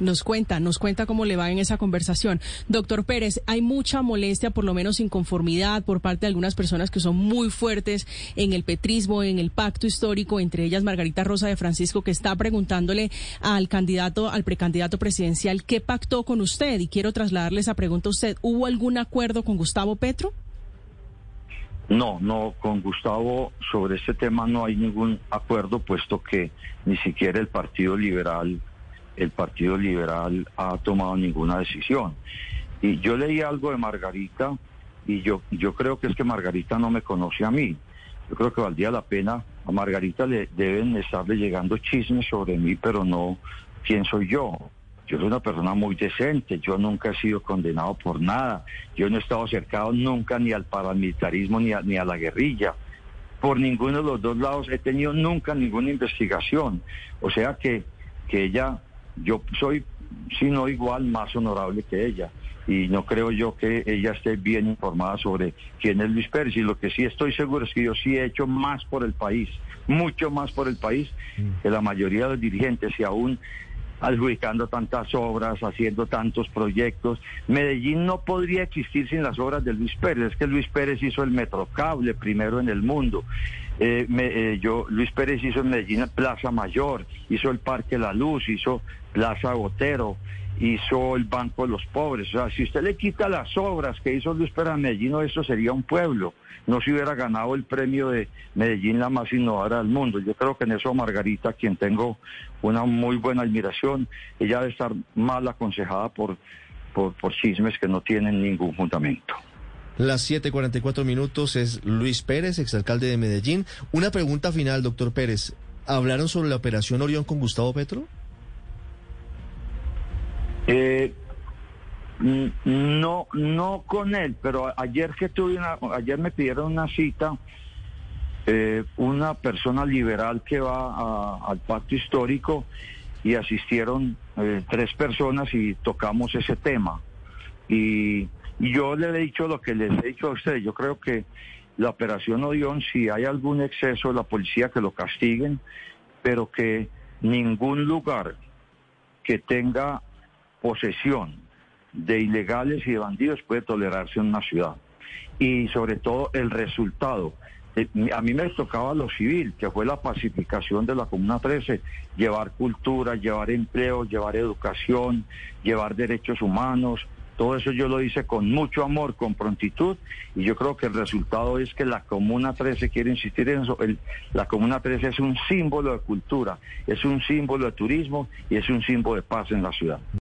Nos cuenta, nos cuenta cómo le va en esa conversación. Doctor Pérez, hay mucha molestia, por lo menos inconformidad por parte de algunas personas que son muy fuertes en el petrismo, en el pacto histórico, entre ellas Margarita Rosa de Francisco, que está preguntándole al candidato, al precandidato presidencial, ¿qué pactó con usted? Y quiero trasladarle esa pregunta a usted. ¿Hubo algún acuerdo con Gustavo Petro? No, no, con Gustavo sobre este tema no hay ningún acuerdo, puesto que ni siquiera el Partido Liberal el Partido Liberal ha tomado ninguna decisión. Y yo leí algo de Margarita y yo, yo creo que es que Margarita no me conoce a mí. Yo creo que valdría la pena, a Margarita le deben estarle llegando chismes sobre mí, pero no quién soy yo. Yo soy una persona muy decente, yo nunca he sido condenado por nada, yo no he estado acercado nunca ni al paramilitarismo ni a, ni a la guerrilla. Por ninguno de los dos lados he tenido nunca ninguna investigación. O sea que, que ella yo soy, si no igual, más honorable que ella. Y no creo yo que ella esté bien informada sobre quién es Luis Pérez. Y lo que sí estoy seguro es que yo sí he hecho más por el país, mucho más por el país mm. que la mayoría de los dirigentes. Y aún adjudicando tantas obras, haciendo tantos proyectos. Medellín no podría existir sin las obras de Luis Pérez. Es que Luis Pérez hizo el metrocable primero en el mundo. Eh, eh, yo, Luis Pérez hizo en Medellín Plaza Mayor, hizo el Parque La Luz, hizo Plaza Botero, hizo el Banco de los Pobres. O sea, si usted le quita las obras que hizo Luis Pérez Medellín, eso sería un pueblo. No se hubiera ganado el premio de Medellín la más innovadora del mundo. Yo creo que en eso Margarita, quien tengo una muy buena admiración, ella debe estar mal aconsejada por, por, por chismes que no tienen ningún fundamento. Las 7:44 minutos es Luis Pérez, exalcalde de Medellín. Una pregunta final, doctor Pérez. ¿Hablaron sobre la operación Orión con Gustavo Petro? Eh, no, no con él, pero ayer que tuve una, ayer me pidieron una cita, eh, una persona liberal que va al pacto histórico y asistieron eh, tres personas y tocamos ese tema. Y, y, yo le he dicho lo que les he dicho a ustedes, yo creo que la operación Odión, si hay algún exceso la policía que lo castiguen, pero que ningún lugar que tenga posesión de ilegales y de bandidos puede tolerarse en una ciudad. Y sobre todo el resultado. Eh, a mí me tocaba lo civil, que fue la pacificación de la Comuna 13, llevar cultura, llevar empleo, llevar educación, llevar derechos humanos. Todo eso yo lo hice con mucho amor, con prontitud, y yo creo que el resultado es que la Comuna 13, quiere insistir en eso, la Comuna 13 es un símbolo de cultura, es un símbolo de turismo y es un símbolo de paz en la ciudad.